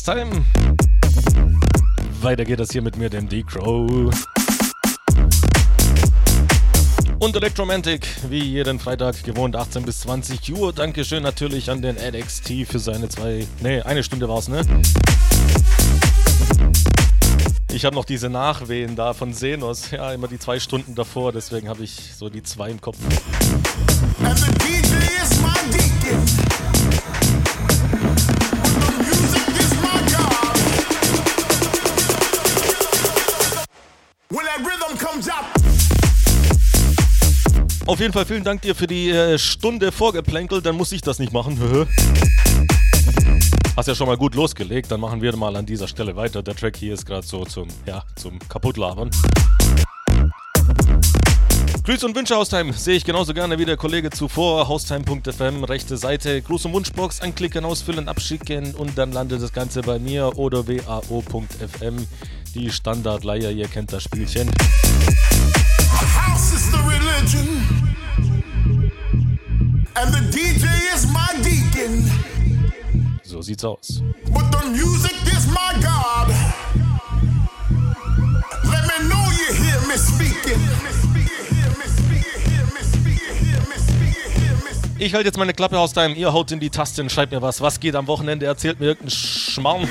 Haustime. Weiter geht das hier mit mir, dem D-Crow. Und Electromantic, wie jeden Freitag gewohnt, 18 bis 20 Uhr. Dankeschön natürlich an den LXT für seine zwei, nee, eine Stunde war es, ne? Ich habe noch diese Nachwehen da von Senos, ja, immer die zwei Stunden davor, deswegen habe ich so die zwei im Kopf. Auf jeden Fall vielen Dank dir für die äh, Stunde Vorgeplänkel, dann muss ich das nicht machen. Hast ja schon mal gut losgelegt, dann machen wir mal an dieser Stelle weiter. Der Track hier ist gerade so zum, ja, zum Kaputtlabern. Grüße und Wünsche Haustime sehe ich genauso gerne wie der Kollege zuvor. Haustime.fm, rechte Seite, Gruß- und Wunschbox, anklicken, ausfüllen, abschicken und dann landet das Ganze bei mir oder wao.fm. Die Standardleier, ihr kennt das Spielchen. House is and the DJ is my deacon. So sieht's aus. But the music is my God. Let me know you hear me speaking. Ich halte jetzt meine Klappe aus deinem, ihr haut in die Tasten, schreibt mir was. Was geht am Wochenende? Erzählt mir irgendeinen Schmarrn.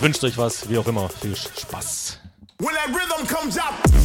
Wünscht euch was, wie auch immer. Viel Spaß. When that rhythm comes out.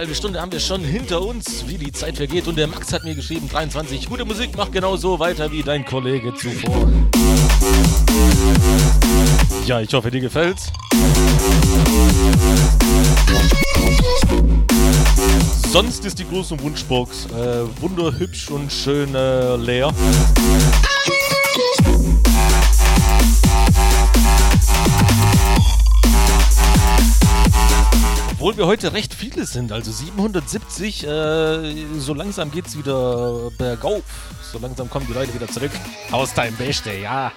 Halbe Stunde haben wir schon hinter uns, wie die Zeit vergeht. Und der Max hat mir geschrieben, 23, gute Musik, mach genau so weiter wie dein Kollege zuvor. Ja, ich hoffe, dir gefällt's. Sonst ist die große Wunschbox äh, wunderhübsch und schön äh, leer. Obwohl wir heute recht viele sind, also 770, äh, so langsam geht's wieder bergauf. So langsam kommen die Leute wieder zurück. Haustime Beste, ja.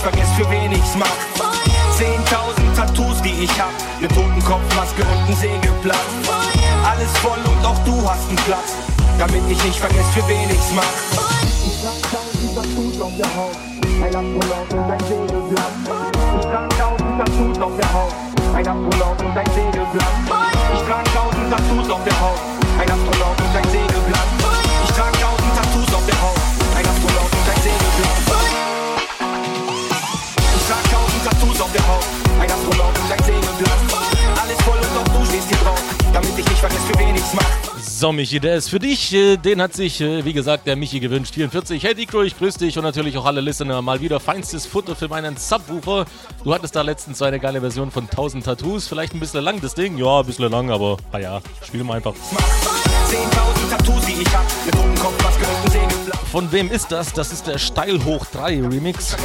Ich vergesse, für wen ich's mach. 10.000 Tattoos, die ich hab. Ne Totenkopfmaske und ein Segelblatt. Alles voll und auch du hast einen Platz. Damit ich nicht vergesse, für wen ich's mach. Ich trag tausend Tattoos auf der Haut. Ein Astronaut und ein Segelblatt. Ich trag tausend Tattoos auf der Haut. Ein Astronaut und ein Segelblatt. Ich trag tausend Tattoos auf der Haut. Ein Astronaut und ein Segelblatt. Tattoos auf der Haut. Ein Astronaut und ein Segelblatt. Alles voll und auch du stehst hier drauf. Damit ich nicht vergesse, für wen ich's mach. So, Michi, der ist für dich. Äh, Den hat sich, äh, wie gesagt, der Michi gewünscht. 44. Hey, Dicro, ich grüße dich und natürlich auch alle Listener. Mal wieder feinstes Futter für meinen Subwoofer. Du hattest da letztens so eine geile Version von 1000 Tattoos. Vielleicht ein bisschen lang, das Ding. Ja, ein bisschen lang, aber naja, spielen wir einfach. 10.000 Tattoos, die ich hab. Mit Totenkopf, Maske und ein Segelblatt. Von wem ist das? Das ist der Steil hoch 3 Remix.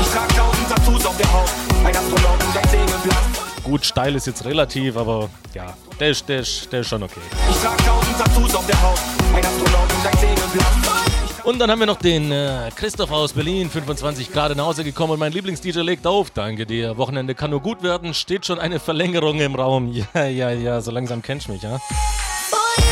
Ich trag tausend Tattoos auf der Haut. Ein Astronaut und ein Segelblatt. Gut, steil ist jetzt relativ, aber ja, der ist, der ist, der ist schon okay. Ich trag tausend Tattoos auf der Haut. Ein Astronaut und ein Segelblatt. Und dann haben wir noch den äh, Christoph aus Berlin, 25 Grad nach Hause gekommen und mein Lieblings-DJ legt auf. Danke dir. Wochenende kann nur gut werden. Steht schon eine Verlängerung im Raum. Ja, ja, ja, so langsam kennst du mich, ja?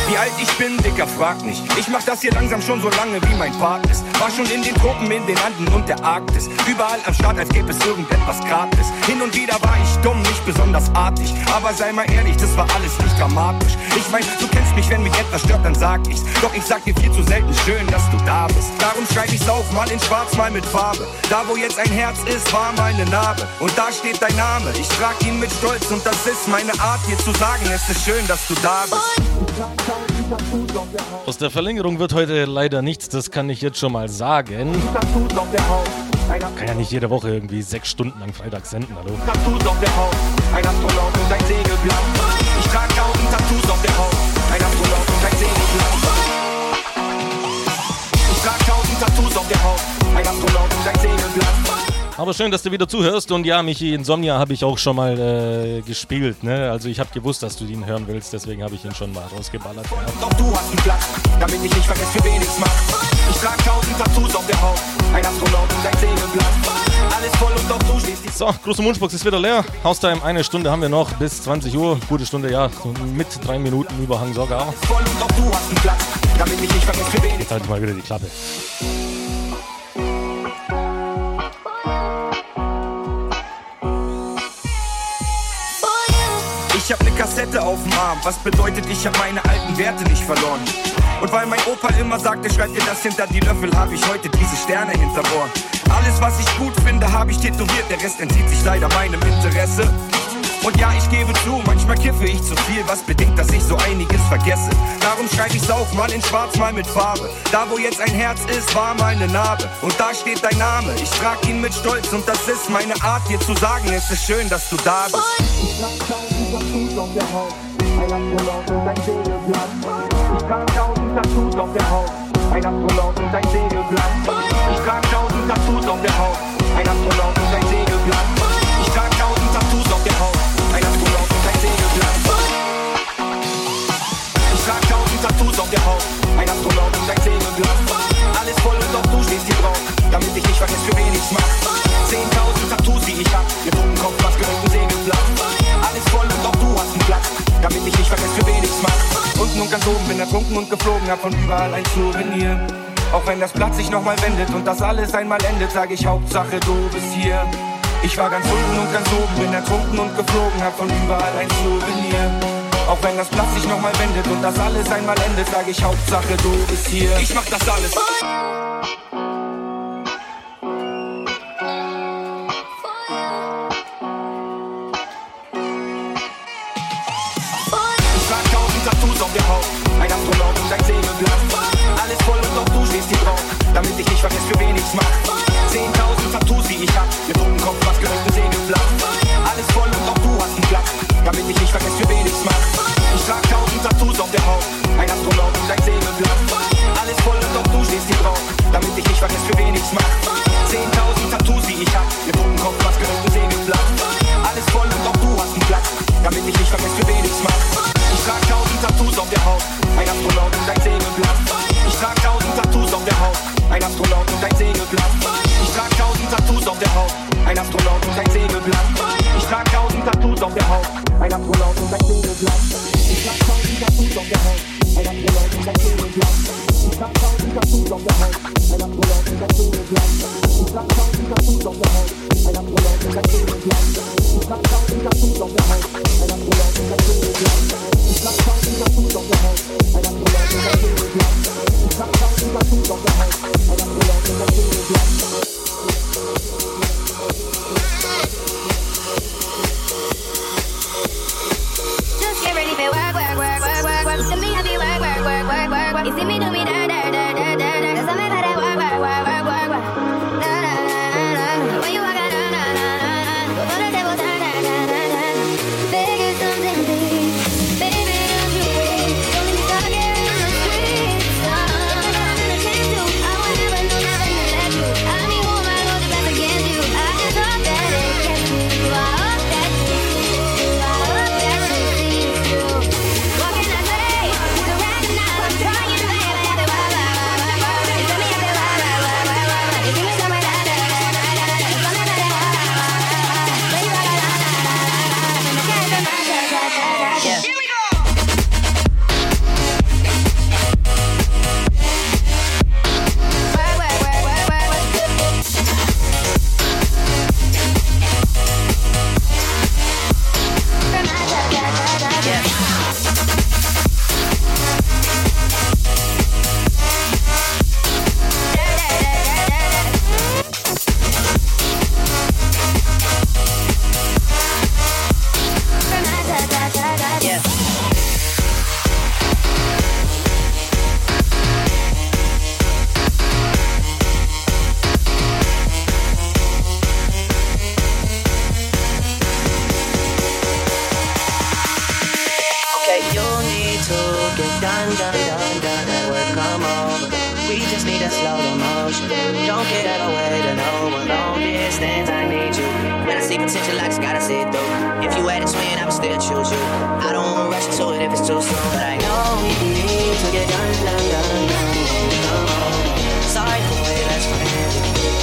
Wie alt ich bin, Dicker, frag nicht. Ich mach das hier langsam schon so lange, wie mein Part ist. War schon in den Tropen, in den Anden und der Arktis. Überall am Start, als gäbe es irgendetwas gratis. Hin und wieder war ich dumm, nicht besonders artig. Aber sei mal ehrlich, das war alles nicht dramatisch. Ich mein, du kennst mich, wenn mich etwas stört, dann sag ich's. Doch ich sag dir viel zu selten schön, dass du da bist. Darum schreib ich's auf, mal in schwarz, mal mit Farbe. Da, wo jetzt ein Herz ist, war meine Narbe. Und da steht dein Name. Ich trag ihn mit Stolz und das ist meine Art, dir zu sagen, es ist schön, dass du da bist. Aus der Verlängerung wird heute leider nichts, das kann ich jetzt schon mal sagen. Kann ja nicht jede Woche irgendwie sechs Stunden lang Freitag senden, hallo. Tattoos auf der Haut, ein Astronaut und ein Segelblatt. Ich trag tausend Tattoos auf der Haut, ein Astronaut und ein Segelblatt. Ich trag tausend Tattoos auf der Haut, ein Astronaut und ein Segelblatt. Aber schön, dass du wieder zuhörst. Und ja, Michi, Insomnia habe ich auch schon mal äh, gespielt. Ne? Also ich habe gewusst, dass du ihn hören willst, deswegen habe ich ihn schon mal rausgeballert. Ja. Doch du hast einen Platz, damit ich nicht vergesse, für wen ich's mach. Ich trag tausend Tattoos auf der Haut, ein Astronaut und ein Segelblatt. Alles voll und doch du stehst. So, große Wunschbox ist wieder leer. Haustime, eine Stunde haben wir noch bis 20 Uhr. Gute Stunde, ja. Mit drei Minuten Überhang sogar. voll und doch du hast einen Platz, damit ich nicht vergesse, für wen ich's Jetzt halte ich mal wieder die Klappe. Ich hab ne Kassette auf dem Arm, was bedeutet, ich hab meine alten Werte nicht verloren. Und weil mein Opa immer sagte, schreib dir das hinter die Löffel, hab ich heute diese Sterne hinterm Ohr. Alles, was ich gut finde, hab ich tätowiert, der Rest entzieht sich leider meinem Interesse. Und ja, ich gebe zu, manchmal kiffe ich zu viel, was bedingt, dass ich so einiges vergesse. Darum schreib ich's auf, mal in schwarz, mal mit Farbe. Da, wo jetzt ein Herz ist, war mal ne Narbe. Und da steht dein Name, ich trag ihn mit Stolz und das ist meine Art, dir zu sagen, es ist schön, dass du da bist. Ich Tattoos auf der Haut, ein Astronaut und ein Segelblatt. Ich trag tausend Tattoos auf der Haut, ein Astronaut und ein Segelblatt. Ich trag tausend Tattoos auf der Haut, ein Astronaut und ein Segelblatt. Ich's mach. Zehntausend Tattoos, die ich hab, mit Totenkopf, Maske und ein Segelblatt. Alles voll und auch du hast einen Platz, damit ich nicht vergesse, für wen ich's mach. Unten und ganz oben bin ertrunken und geflogen, hab von überall ein Souvenir. Auch wenn das Blatt sich nochmal wendet und das alles einmal endet, sag ich Hauptsache du bist hier. Ich war ganz unten und ganz oben, bin ertrunken und geflogen, hab von überall ein Souvenir. Auch wenn das Blatt sich nochmal wendet und das alles einmal endet, sag ich Hauptsache du bist hier. Ich mach das alles. Segelblatt. Alles voll und auch du stehst hier drauf, damit ich nicht vergesse, für wen ich's mach. Zehntausend Tattoos, die ich hab, mit Totenkopf, Maske und ein Segelblatt. Alles voll und auch du hast einen Platz, damit ich nicht vergesse, für wen ich's mach. Ich trag tausend Tattoos auf der Haut, ein Astronaut und ein Segelblatt. Alles voll und auch du stehst hier drauf, damit ich nicht vergesse, für wen ich's mach. Zehntausend Tattoos, die ich hab, mit Totenkopf, Maske und ein Segelblatt. Alles voll und auch du hast einen Platz, damit ich nicht vergesse, für wen ich's mach. Ich trag tausend Tattoos auf der Haut, ein Astronaut und ein Segelblatt. Ich trag tausend Tattoos auf der Haut, ein Astronaut und ein Segelblatt. Ich trag tausend Tattoos auf der Haut, ein Astronaut und ein Segelblatt. Ich trag tausend Tattoos auf der Haut, ein Astronaut und ein Segelblatt. Ich trag tausend Tattoos auf der Haut, ein Astronaut und ein Segelblatt. Ich trag tausend Tattoos auf der Haut, ein Astronaut und ein Segelblatt. Ich trag tausend Tattoos auf der Haut, ein Astronaut und ein Segelblatt. Ich trag tausend Tattoos auf der Haut, ein Astronaut und ein Segelblatt. You see me do me that. potential, I gotta see it through. If you had a twin, I would still choose you. I don't wanna rush into it if it's too soon, but I know we need to get done, done, done, done. Oh, sorry for way best friend.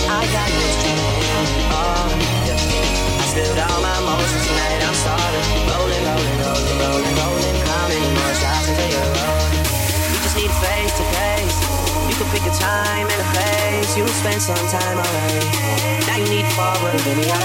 I got this dream. Oh, yeah. I spilled all my emotions tonight. I'm sorry. Rolling, rolling, rolling, rolling, rolling. How many more shots until you're rolling? Just need face to face. So pick a time and a place. You spent some time already. Now you need to forward, baby. I'm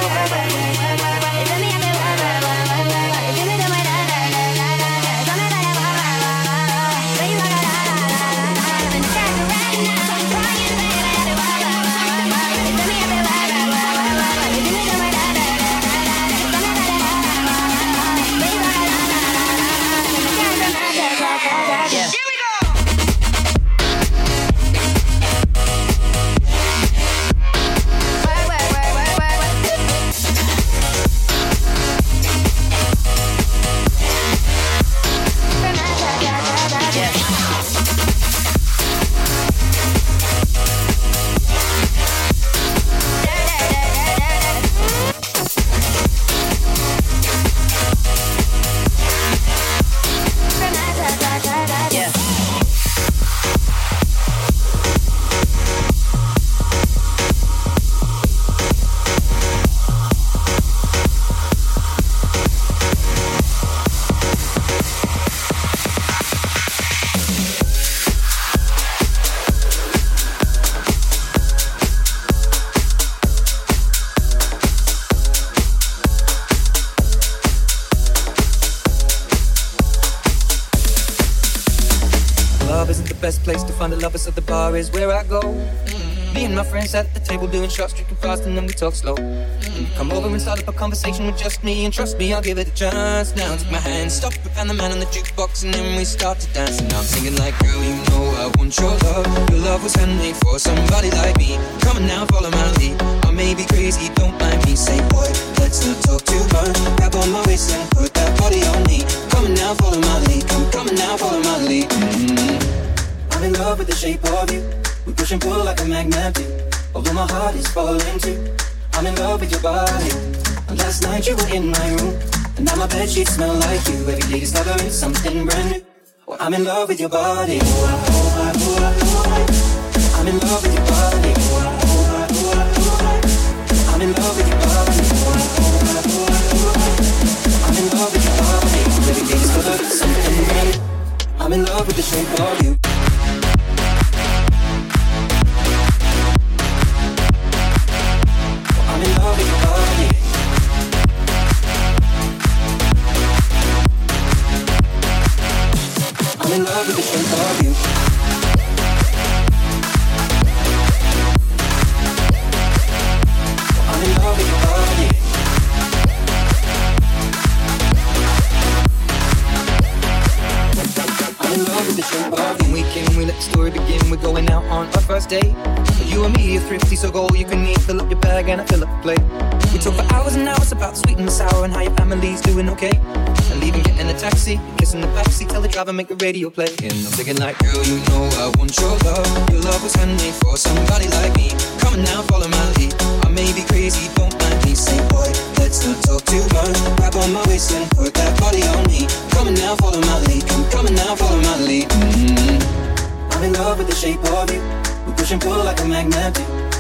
find the lovers, so the bar is where I go. Mm-hmm. Me and my friends at the table doing shots, drinking fast, and then we talk slow. Mm-hmm. Come over and start up a conversation with just me, and trust me, I'll give it a chance. Now take my hand, stop, and the man on the jukebox, and then we start to dance. And I'm singing like, girl, you know I want your love. Your love was handmade for somebody like me. Come on now, follow my lead. I may be crazy, don't mind me. Say, boy, let's not talk too much. Grab on my waist and put that body on me. Come on now, follow my lead. Come, come on now, follow my lead. Mm-hmm. I'm in love with the shape of you. We push and pull like a magnet do. Although my heart is falling too. I'm in love with your body. And last night you were in my room. And now my bed sheets smell like you. Every day discovering something brand new. Well, I'm in love with your body. Ooh, I, ooh, I, ooh, I, ooh, I. I'm in love with your body. Ooh, I, ooh, I, ooh, I, ooh, I. I'm in love with your body. Ooh, I, ooh, I, ooh, I, ooh, I. I'm in love with your body. Every day discovering something brand new. I'm in love with the shape of you. Thrifty, so go all you can eat. Fill up your bag and I fill up the plate. We talk for hours and hours about sweet and sour and how your family's doing okay. And leaving, in a taxi, kissing the backseat, tell the driver make the radio play. And I'm thinking like, girl, you know I want your love. Your love was handmade for somebody like me. Come now, follow my lead. I may be crazy, don't mind me. Say, boy, let's not talk too much. Grab on my waist and put that body on me. Come now, follow my lead. Come, come now, follow my lead. Mm-hmm. I'm in love with the shape of you. We push and pull like a magnet.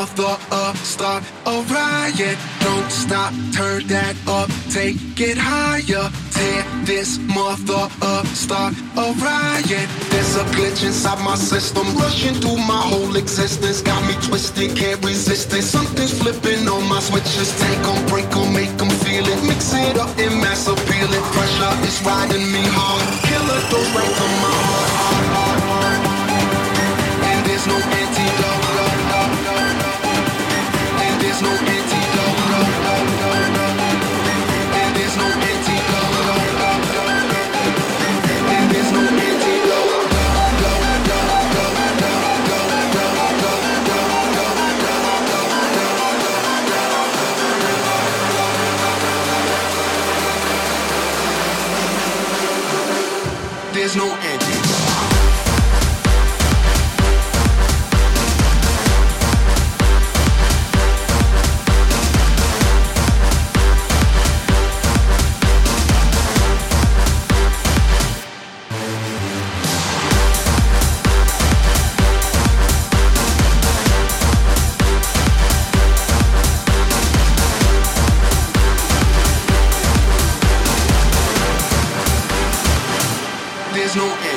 author of start a riot. Don't stop, turn that up, take it higher. Tear this mother up, start a riot. There's a glitch inside my system, rushing through my whole existence. Got me twisted, can't resist it. Something's flipping on my switches, take on no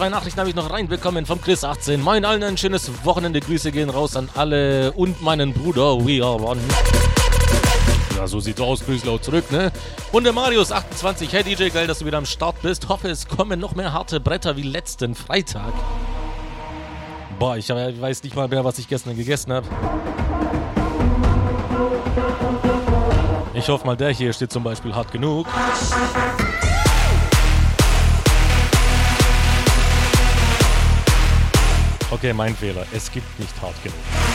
Zwei Nachrichten habe ich noch reinbekommen vom Chris18. Moin allen ein schönes Wochenende. Grüße gehen raus an alle und meinen Bruder. We are one. Ja, so sieht's aus. Grüß laut zurück, ne? Und der Marius28. Hey DJ, geil, dass du wieder am Start bist. Hoffe, es kommen noch mehr harte Bretter wie letzten Freitag. Boah, ich weiß nicht mal mehr, was ich gestern gegessen habe. Ich hoffe mal, der hier steht zum Beispiel hart genug. Okay, mein Fehler. Es gibt nicht hart genug.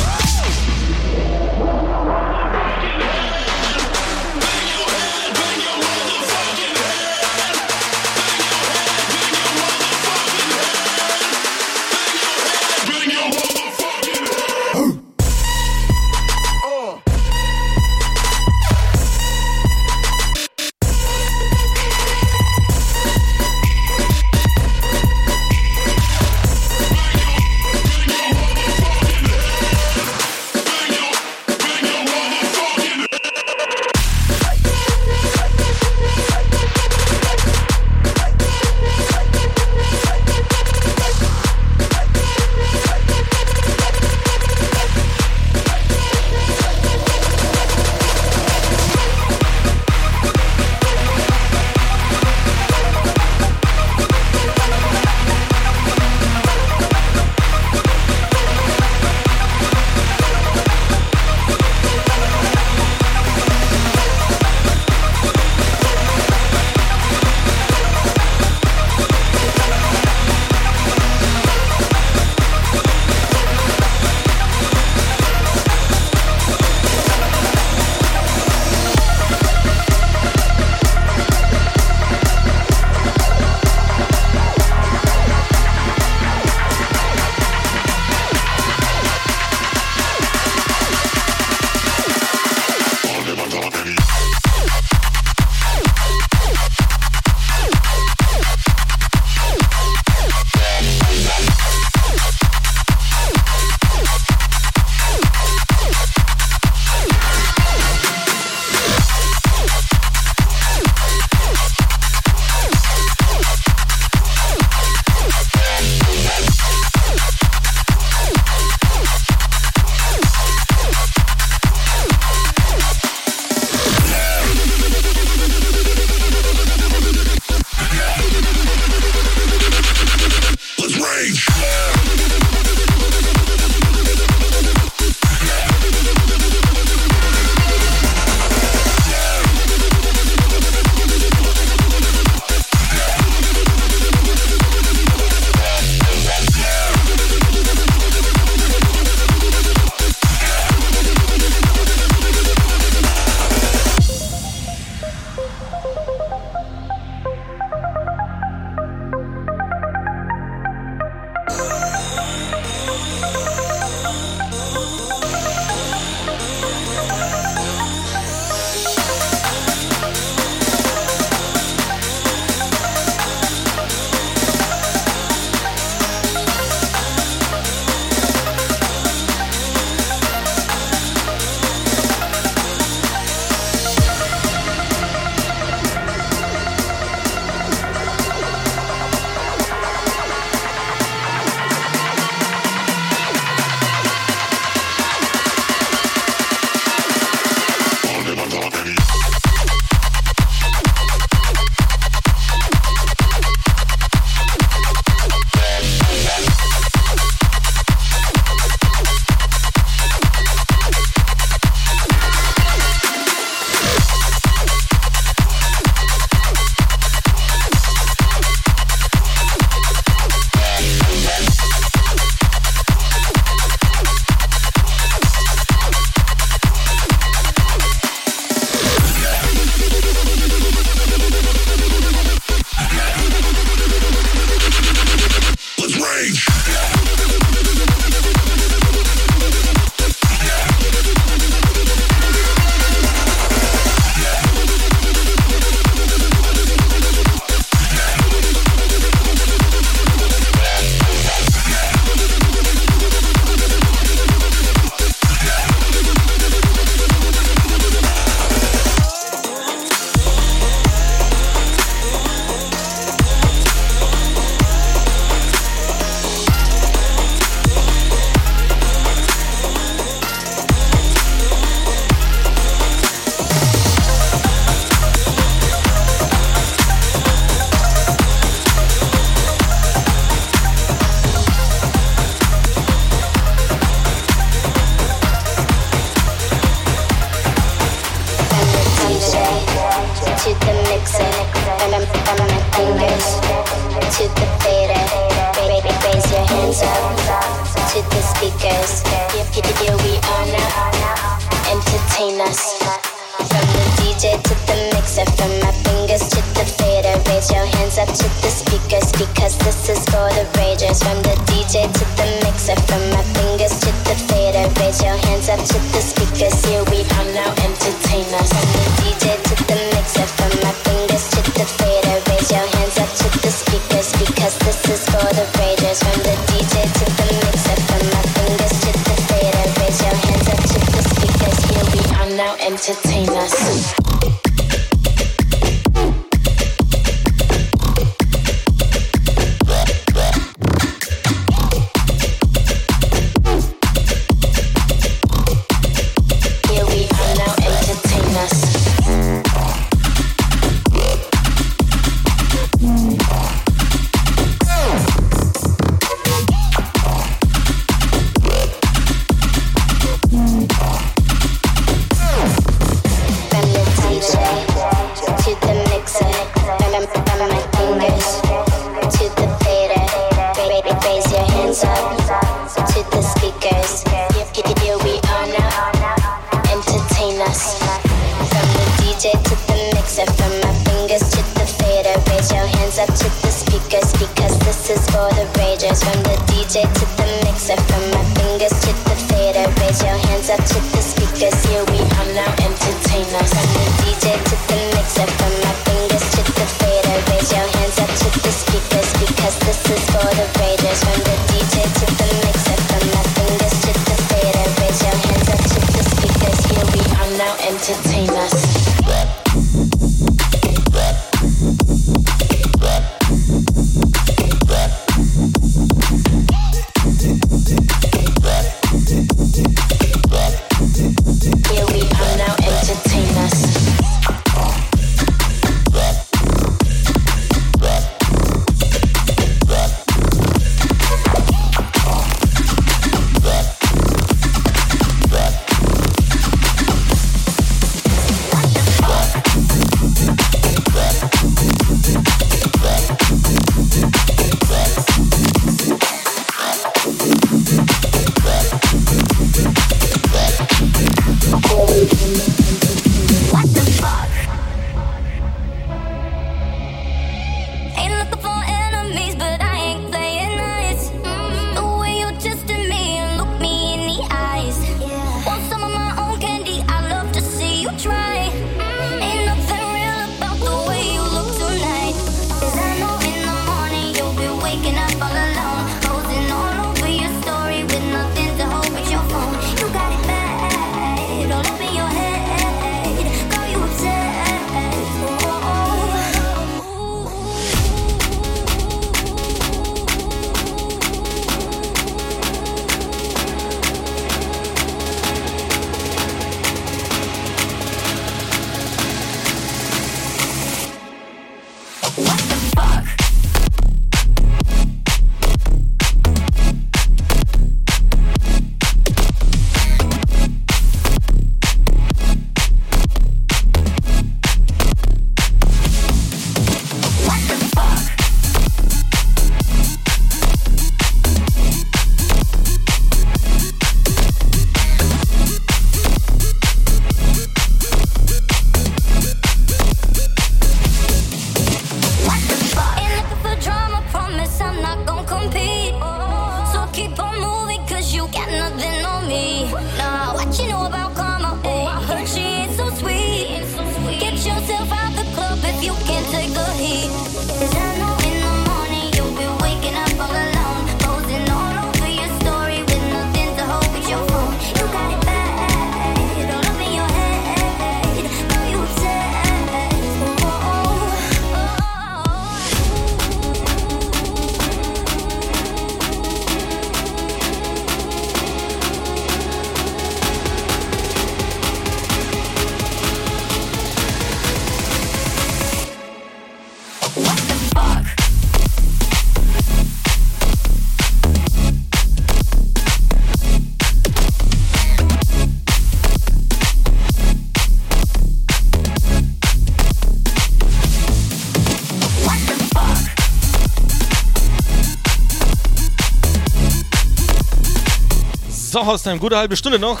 So, Haustime, gute halbe Stunde noch.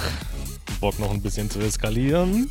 Bock noch ein bisschen zu eskalieren.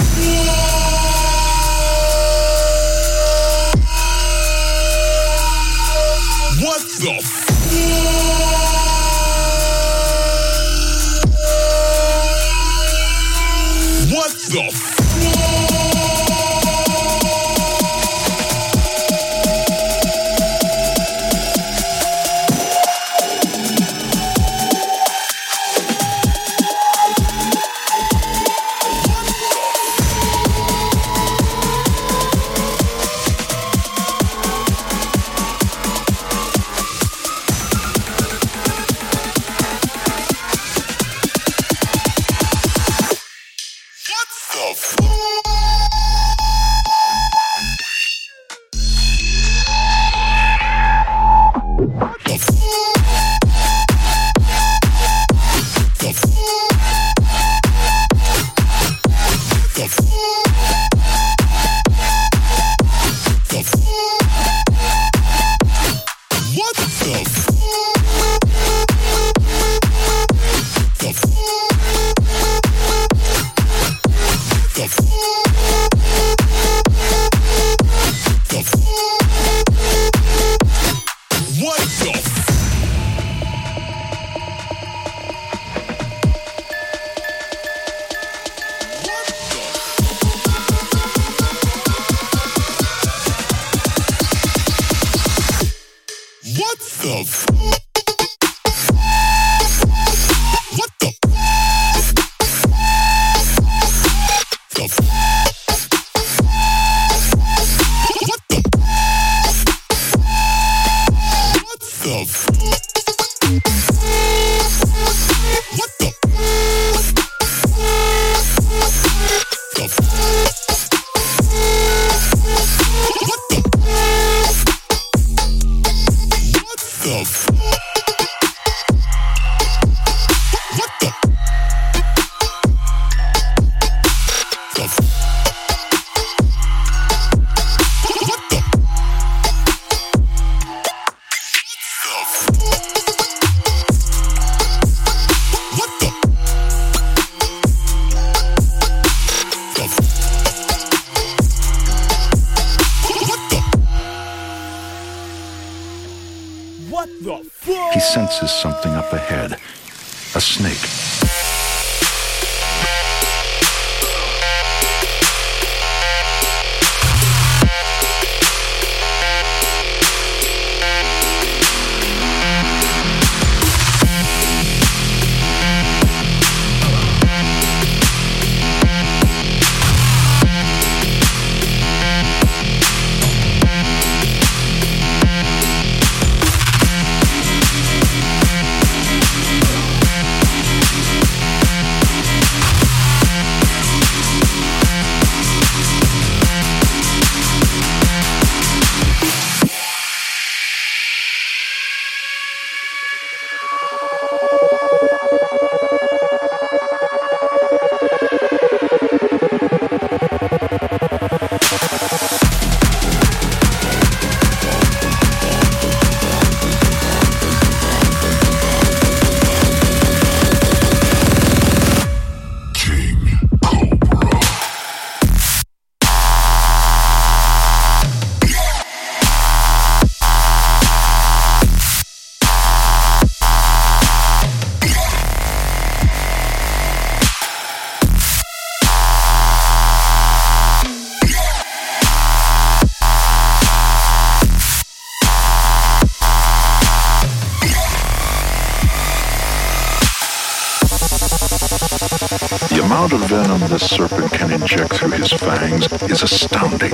This serpent can inject through his fangs is astounding.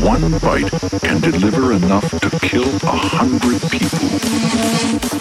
One bite can deliver enough to kill a hundred people.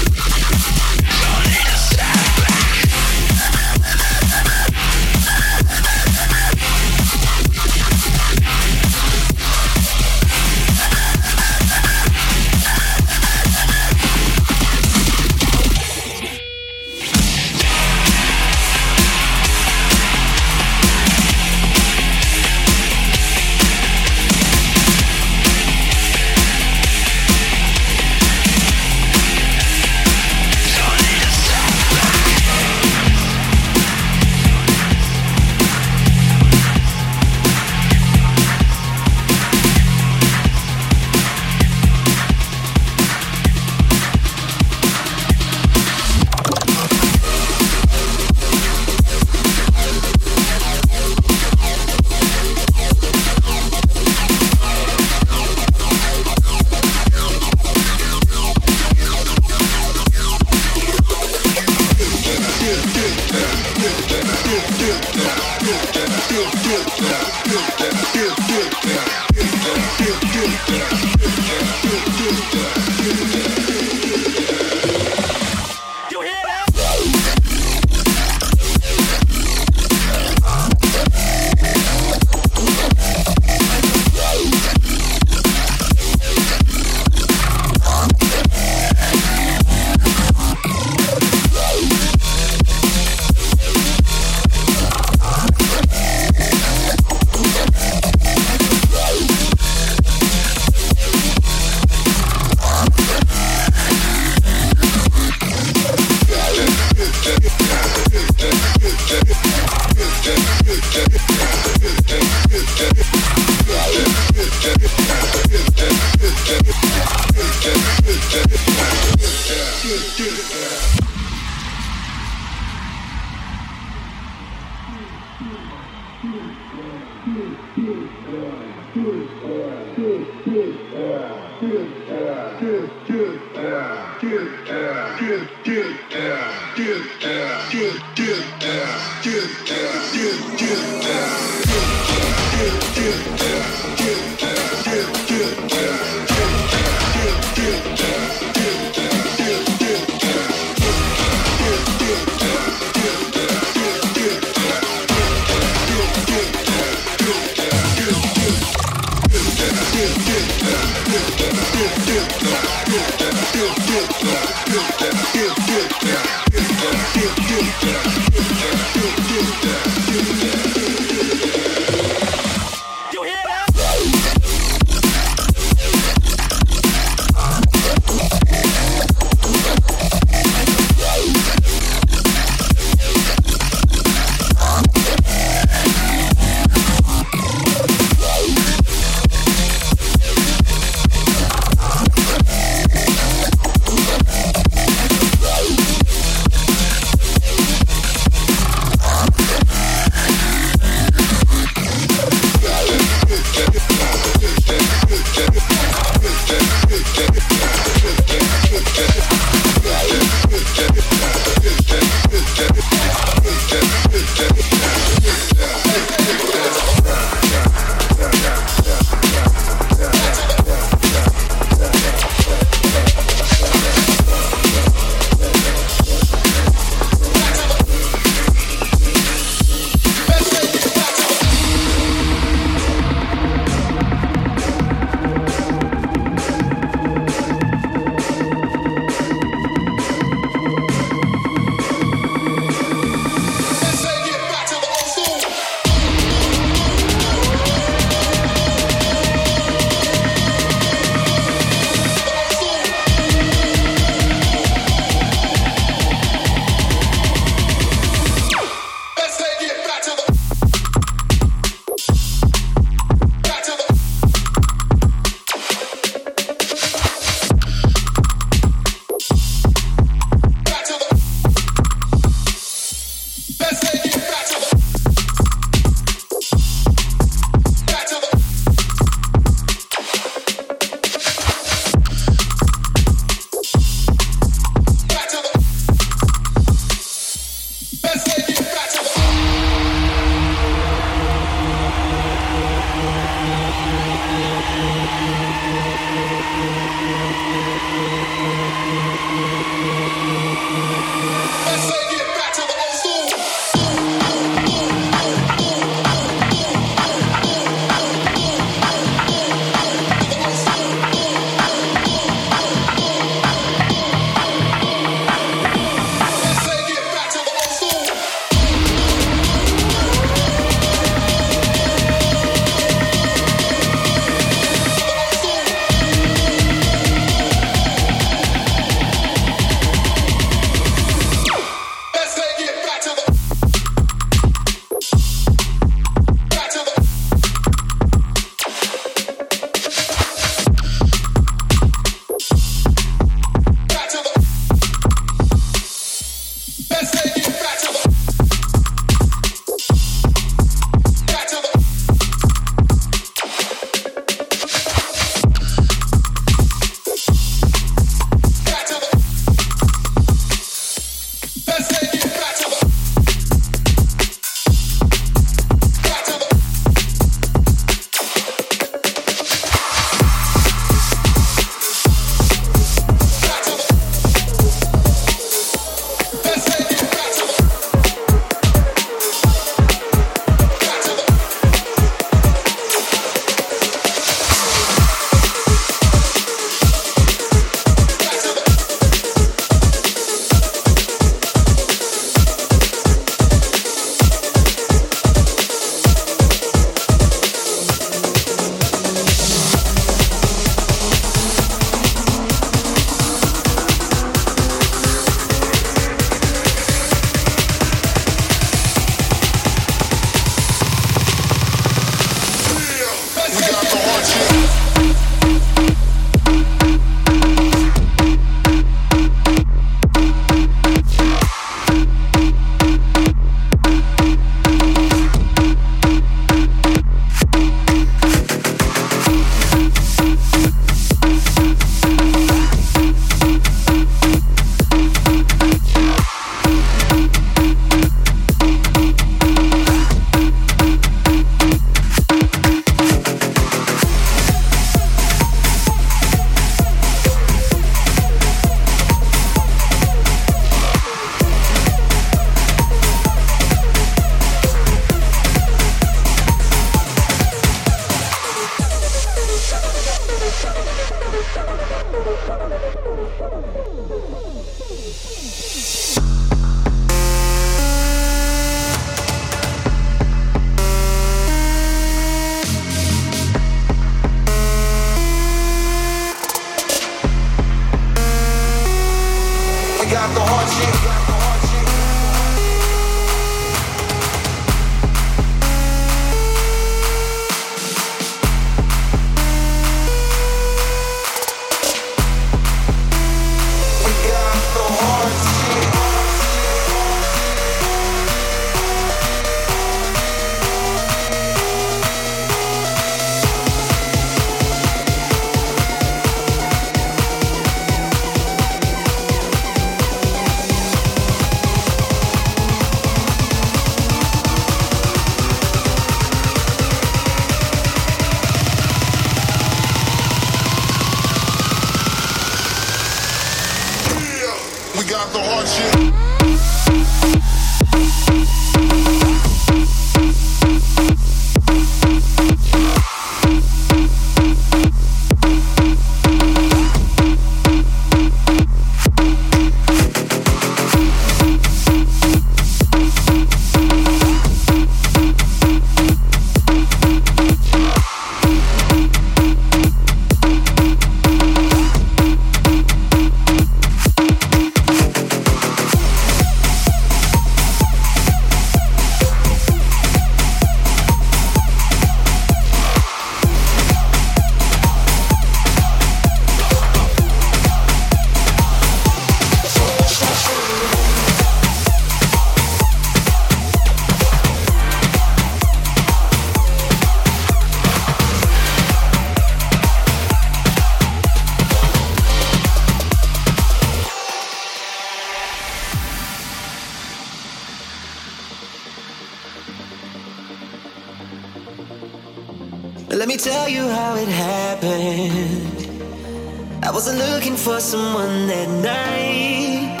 for someone that night.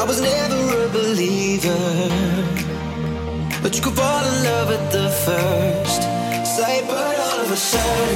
I was never a believer, but you could fall in love at the first sight. But all of a sudden.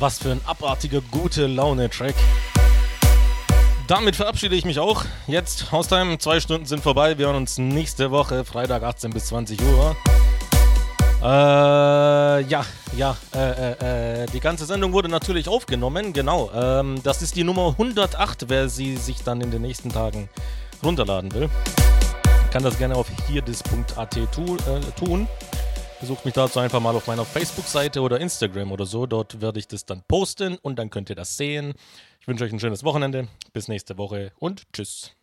Was für ein abartiger, gute Laune-Track. Damit verabschiede ich mich auch. Jetzt, Haustime, zwei Stunden sind vorbei. Wir hören uns nächste Woche, Freitag 18 bis 20 Uhr. Äh, ja, ja, äh, äh, äh, die ganze Sendung wurde natürlich aufgenommen, genau. Ähm, das ist die Nummer 108, wer sie sich dann in den nächsten Tagen runterladen will. Kann das gerne auf hierdis.at tu, äh, tun. Besucht mich dazu einfach mal auf meiner Facebook-Seite oder Instagram oder so. Dort werde ich das dann posten und dann könnt ihr das sehen. Ich wünsche euch ein schönes Wochenende. Bis nächste Woche und tschüss.